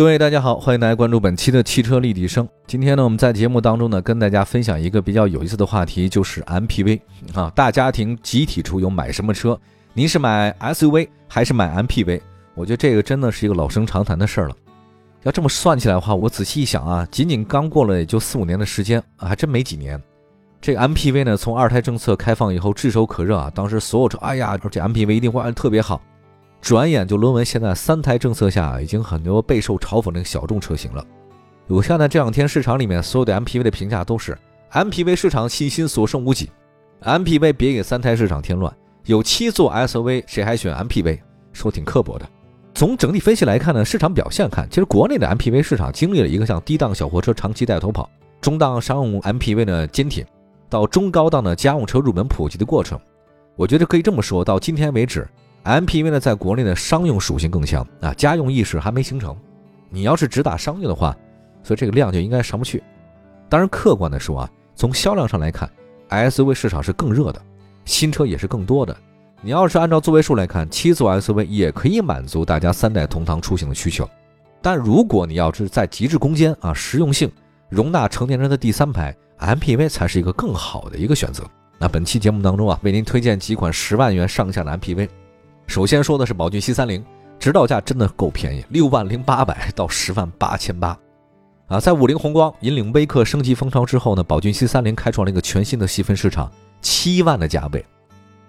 各位大家好，欢迎大家关注本期的汽车立体声。今天呢，我们在节目当中呢，跟大家分享一个比较有意思的话题，就是 MPV 啊，大家庭集体出游买什么车？您是买 SUV 还是买 MPV？我觉得这个真的是一个老生常谈的事儿了。要这么算起来的话，我仔细一想啊，仅仅刚过了也就四五年的时间啊，还真没几年。这个 MPV 呢，从二胎政策开放以后炙手可热啊，当时所有车，哎呀，而且 MPV 一定会特别好。转眼就沦为现在三胎政策下已经很多备受嘲讽的小众车型了。我看呢这两天市场里面所有的 MPV 的评价都是 MPV 市场信心所剩无几，MPV 别给三胎市场添乱。有七座 SUV，谁还选 MPV？说挺刻薄的。从整体分析来看呢，市场表现看，其实国内的 MPV 市场经历了一个像低档小货车长期带头跑，中档商用 MPV 呢坚挺，到中高档的家用车入门普及的过程。我觉得可以这么说，到今天为止。MPV 呢，在国内的商用属性更强啊，家用意识还没形成。你要是只打商用的话，所以这个量就应该上不去。当然，客观的说啊，从销量上来看，SUV 市场是更热的，新车也是更多的。你要是按照座位数来看，七座 SUV 也可以满足大家三代同堂出行的需求。但如果你要是在极致空间啊、实用性、容纳成年人的第三排，MPV 才是一个更好的一个选择。那本期节目当中啊，为您推荐几款十万元上下的 MPV。首先说的是宝骏七三零，指导价真的够便宜，六万零八百到十万八千八，啊，在五菱宏光引领微客升级风潮之后呢，宝骏七三零开创了一个全新的细分市场，七万的价位，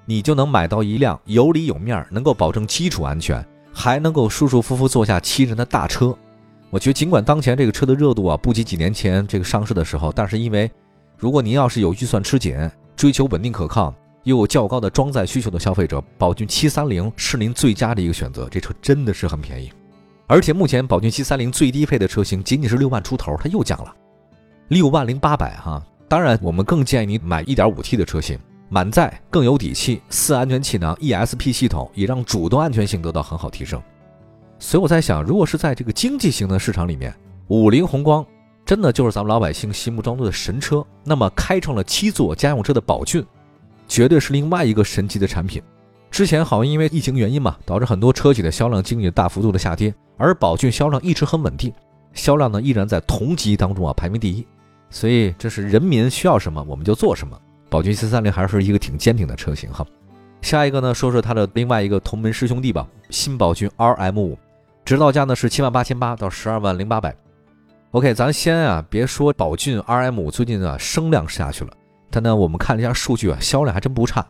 你就能买到一辆有里有面，能够保证基础安全，还能够舒舒服服坐下七人的大车。我觉得尽管当前这个车的热度啊不及几年前这个上市的时候，但是因为如果您要是有预算吃紧，追求稳定可靠。又有较高的装载需求的消费者，宝骏七三零是您最佳的一个选择。这车真的是很便宜，而且目前宝骏七三零最低配的车型仅仅是六万出头，它又降了六万零八百哈。当然，我们更建议你买一点五 T 的车型，满载更有底气，四安全气囊 ESP 系统也让主动安全性得到很好提升。所以我在想，如果是在这个经济型的市场里面，五菱宏光真的就是咱们老百姓心目当中的神车。那么，开创了七座家用车的宝骏。绝对是另外一个神奇的产品。之前好像因为疫情原因嘛，导致很多车企的销量经历了大幅度的下跌，而宝骏销量一直很稳定，销量呢依然在同级当中啊排名第一。所以这是人民需要什么我们就做什么。宝骏 C 三零还是一个挺坚挺的车型哈。下一个呢，说说它的另外一个同门师兄弟吧，新宝骏 RM 五，指导价呢是七万八千八到十二万零八百。OK，咱先啊别说宝骏 RM 五最近啊声量下去了。但呢，我们看了一下数据啊，销量还真不差。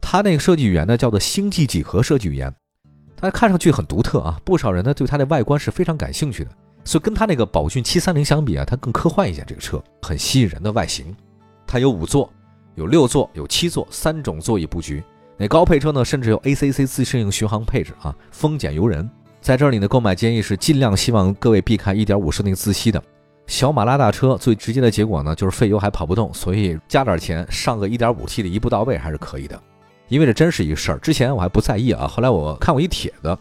它那个设计语言呢，叫做星际几何设计语言，它看上去很独特啊，不少人呢对它的外观是非常感兴趣的。所以跟它那个宝骏七三零相比啊，它更科幻一些。这个车很吸引人的外形，它有五座、有六座、有七座三种座椅布局。那高配车呢，甚至有 ACC 自适应巡航配置啊，风俭由人。在这里呢，购买建议是尽量希望各位避开1.5升那个自吸的。小马拉大车最直接的结果呢，就是费油还跑不动，所以加点钱上个 1.5T 的一步到位还是可以的。因为这真是一事儿，之前我还不在意啊，后来我看过一帖子，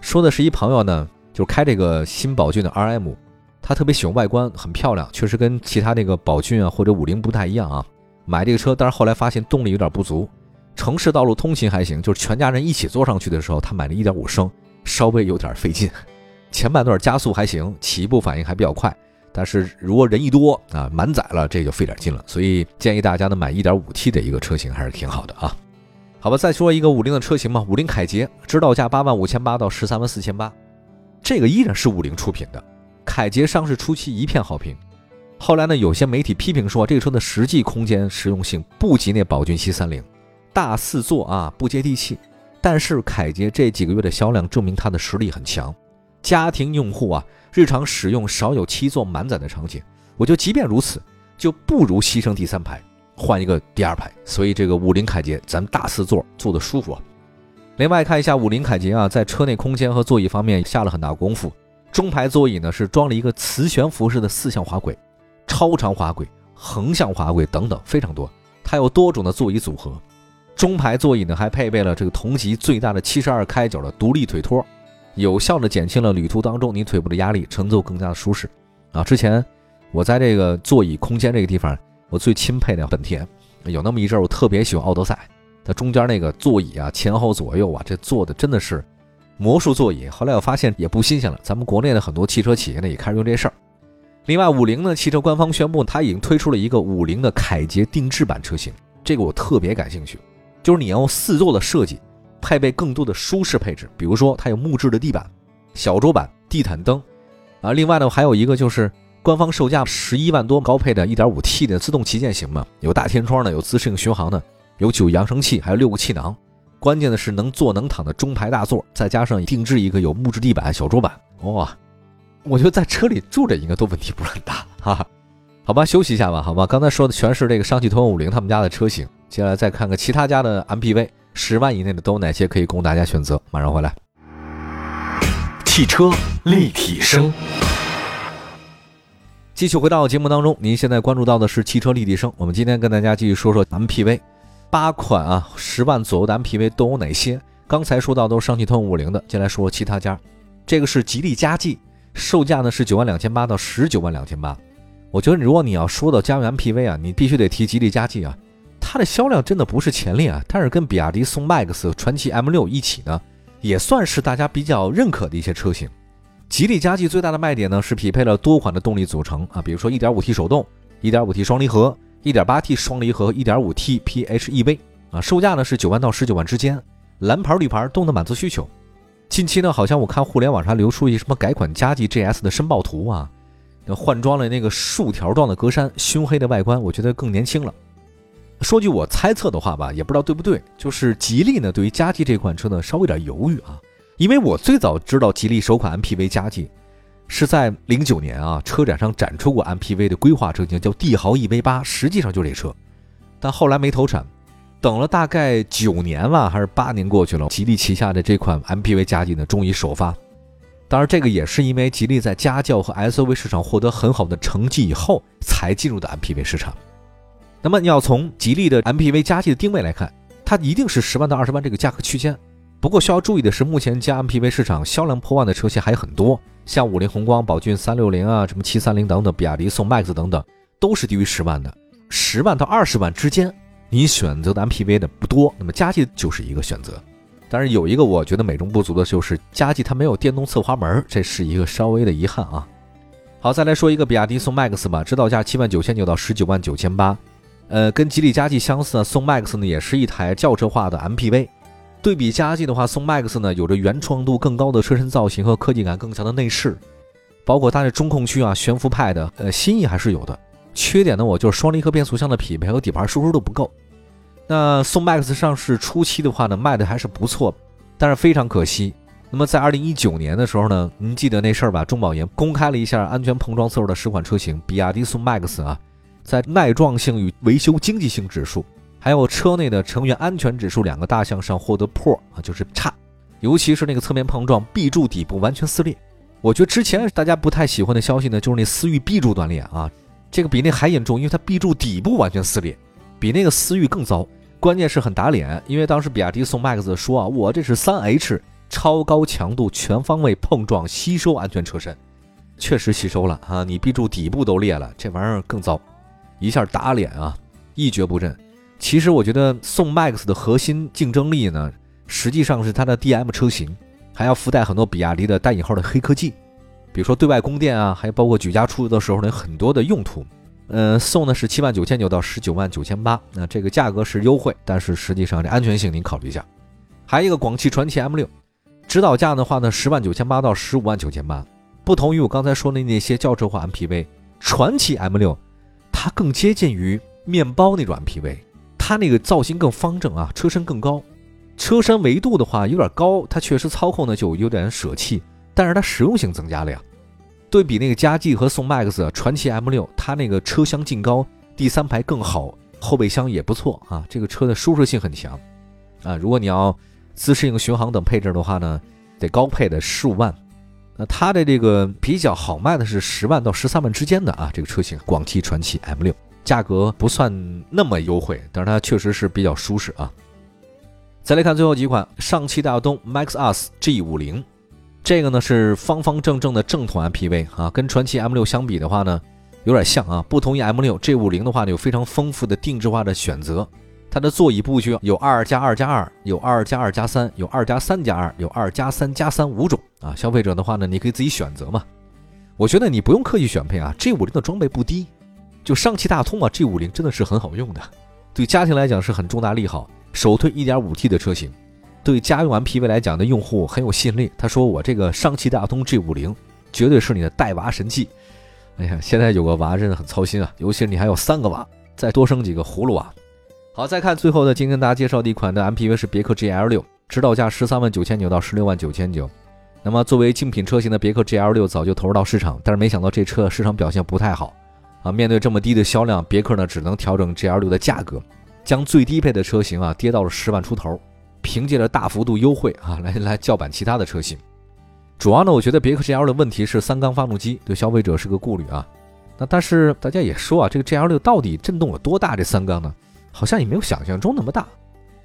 说的是一朋友呢，就是开这个新宝骏的 RM，他特别喜欢外观，很漂亮，确实跟其他那个宝骏啊或者五菱不太一样啊。买这个车，但是后来发现动力有点不足，城市道路通勤还行，就是全家人一起坐上去的时候，他买了一点五升，稍微有点费劲。前半段加速还行，起步反应还比较快。但是如果人一多啊，满载了，这就费点劲了。所以建议大家呢买 1.5T 的一个车型还是挺好的啊。好吧，再说一个五菱的车型嘛，五菱凯捷，指导价八万五千八到十三万四千八，这个依然是五菱出品的。凯捷上市初期一片好评，后来呢，有些媒体批评说这个车的实际空间实用性不及那宝骏七三零，大四座啊不接地气。但是凯捷这几个月的销量证明它的实力很强，家庭用户啊。日常使用少有七座满载的场景，我就即便如此，就不如牺牲第三排，换一个第二排。所以这个五菱凯捷，咱大四座坐的舒服啊。另外看一下五菱凯捷啊，在车内空间和座椅方面下了很大功夫。中排座椅呢是装了一个磁悬浮式的四向滑轨，超长滑轨、横向滑轨等等，非常多。它有多种的座椅组合，中排座椅呢还配备了这个同级最大的七十二开角的独立腿托，有效的减轻了旅途当中你腿部的压力，乘坐更加的舒适。啊，之前我在这个座椅空间这个地方，我最钦佩的本田，有那么一阵儿我特别喜欢奥德赛，它中间那个座椅啊，前后左右啊，这坐的真的是。魔术座椅，后来我发现也不新鲜了。咱们国内的很多汽车企业呢也开始用这事儿。另外，五菱呢汽车官方宣布，它已经推出了一个五菱的凯捷定制版车型，这个我特别感兴趣。就是你要用四座的设计，配备更多的舒适配置，比如说它有木质的地板、小桌板、地毯灯啊。另外呢，还有一个就是官方售价十一万多高配的 1.5T 的自动旗舰型嘛，有大天窗的，有自适应巡航的，有九扬声器，还有六个气囊。关键的是能坐能躺的中排大座，再加上定制一个有木质地板小桌板，哇！我觉得在车里住着应该都问题不是很大，哈哈。好吧，休息一下吧，好吧。刚才说的全是这个上汽通用五菱他们家的车型，接下来再看看其他家的 MPV，十万以内的都有哪些可以供大家选择。马上回来。汽车立体声，继续回到节目当中，您现在关注到的是汽车立体声，我们今天跟大家继续说说 MPV。八款啊，十万左右的 MPV 都有哪些？刚才说到都是上汽通用五菱的，接下来说说其他家。这个是吉利嘉际，售价呢是九万两千八到十九万两千八。我觉得如果你要说到家用 MPV 啊，你必须得提吉利嘉际啊，它的销量真的不是前列啊，但是跟比亚迪宋 MAX、传祺 M6 一起呢，也算是大家比较认可的一些车型。吉利嘉际最大的卖点呢是匹配了多款的动力组成啊，比如说 1.5T 手动、1.5T 双离合。1.8T 双离合，1.5T PHEV 啊，售价呢是九万到十九万之间，蓝牌绿牌都能满足需求。近期呢，好像我看互联网上流出一什么改款嘉际 GS 的申报图啊，换装了那个竖条状的格栅，熏黑的外观，我觉得更年轻了。说句我猜测的话吧，也不知道对不对，就是吉利呢对于嘉际这款车呢稍微有点犹豫啊，因为我最早知道吉利首款 MPV 嘉际。是在零九年啊，车展上展出过 MPV 的规划车型，叫帝豪 EV 八，实际上就这车，但后来没投产，等了大概九年吧，还是八年过去了，吉利旗下的这款 MPV 嘉际呢，终于首发。当然，这个也是因为吉利在家轿和 SUV 市场获得很好的成绩以后，才进入的 MPV 市场。那么，你要从吉利的 MPV 嘉际的定位来看，它一定是十万到二十万这个价格区间。不过需要注意的是，目前加 MPV 市场销量破万的车型还有很多。像五菱宏光、宝骏三六零啊，什么七三零等等，比亚迪宋 MAX 等等，都是低于十万的，十万到二十万之间，你选择的 MPV 的不多。那么嘉际就是一个选择，但是有一个我觉得美中不足的就是嘉际它没有电动侧滑门，这是一个稍微的遗憾啊。好，再来说一个比亚迪宋 MAX 吧，指导价七万九千九到十九万九千八，呃，跟吉利嘉际相似的，宋 MAX 呢也是一台轿车化的 MPV。对比嘉际的话，宋 MAX 呢有着原创度更高的车身造型和科技感更强的内饰，包括它的中控区啊悬浮派的，呃新意还是有的。缺点呢，我就是双离合变速箱的匹配和底盘舒适度不够。那宋 MAX 上市初期的话呢，卖的还是不错，但是非常可惜。那么在二零一九年的时候呢，您记得那事儿吧？中保研公开了一下安全碰撞测试的十款车型，比亚迪宋 MAX 啊，在耐撞性与维修经济性指数。还有车内的成员安全指数两个大项上获得破啊，就是差，尤其是那个侧面碰撞，B 柱底部完全撕裂。我觉得之前大家不太喜欢的消息呢，就是那思域 B 柱断裂啊，这个比那还严重，因为它 B 柱底部完全撕裂，比那个思域更糟。关键是很打脸，因为当时比亚迪宋 MAX 说啊，我这是三 H 超高强度全方位碰撞吸收安全车身，确实吸收了啊，你 B 柱底部都裂了，这玩意儿更糟，一下打脸啊，一蹶不振。其实我觉得宋 MAX 的核心竞争力呢，实际上是它的 DM 车型，还要附带很多比亚迪的带引号的黑科技，比如说对外供电啊，还有包括举家出游的时候呢，很多的用途。嗯，送的是七万九千九到十九万九千八，那这个价格是优惠，但是实际上这安全性您考虑一下。还有一个广汽传祺 M6，指导价的话呢，十万九千八到十五万九千八。不同于我刚才说的那些轿车化 MPV，传祺 M6 它更接近于面包那种 MPV。它那个造型更方正啊，车身更高，车身维度的话有点高，它确实操控呢就有点舍弃，但是它实用性增加了呀。对比那个嘉际和宋 MAX、传祺 M6，它那个车厢净高，第三排更好，后备箱也不错啊，这个车的舒适性很强啊。如果你要自适应巡航等配置的话呢，得高配的十五万，那它的这个比较好卖的是十万到十三万之间的啊，这个车型广汽传祺 M 六，价格不算那么优惠，但是它确实是比较舒适啊。再来看最后几款，上汽大通 MAXUS G 五零，这个呢是方方正正的正统 MPV 啊，跟传祺 M 六相比的话呢，有点像啊。不同于 M 六，G 五零的话呢有非常丰富的定制化的选择，它的座椅布局有二加二加二，有二加二加三，有二加三加二，有二加三加三五种啊。消费者的话呢，你可以自己选择嘛。我觉得你不用刻意选配啊，G 五零的装备不低，就上汽大通啊，G 五零真的是很好用的，对家庭来讲是很重大利好。首推 1.5T 的车型，对家用 MPV 来讲的用户很有吸引力。他说：“我这个上汽大通 G50 绝对是你的带娃神器。”哎呀，现在有个娃真的很操心啊，尤其是你还有三个娃，再多生几个葫芦娃。好，再看最后的，今天跟大家介绍的一款的 MPV 是别克 GL6，指导价十三万九千九到十六万九千九。那么作为竞品车型的别克 GL6 早就投入到市场，但是没想到这车市场表现不太好啊。面对这么低的销量，别克呢只能调整 GL6 的价格。将最低配的车型啊跌到了十万出头，凭借着大幅度优惠啊来来叫板其他的车型。主要呢，我觉得别克 GL 的问题是三缸发动机，对消费者是个顾虑啊。那但是大家也说啊，这个 GL 六到底震动有多大？这三缸呢，好像也没有想象中那么大。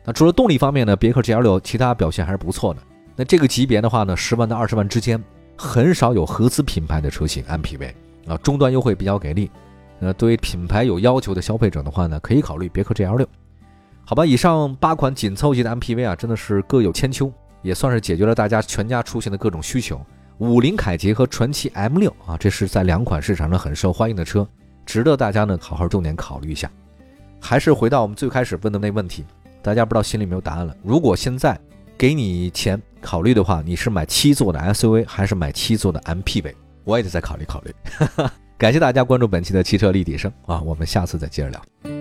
那除了动力方面呢，别克 GL6 其他表现还是不错的。那这个级别的话呢，十万到二十万之间，很少有合资品牌的车型 MPV 啊，终端优惠比较给力。呃，对于品牌有要求的消费者的话呢，可以考虑别克 GL 六，好吧？以上八款紧凑级的 MPV 啊，真的是各有千秋，也算是解决了大家全家出行的各种需求。五菱凯捷和传祺 M 六啊，这是在两款市场上很受欢迎的车，值得大家呢好好重点考虑一下。还是回到我们最开始问的那问题，大家不知道心里没有答案了。如果现在给你钱考虑的话，你是买七座的 SUV 还是买七座的 MPV？我也得再考虑考虑。感谢大家关注本期的汽车立体声啊，我们下次再接着聊。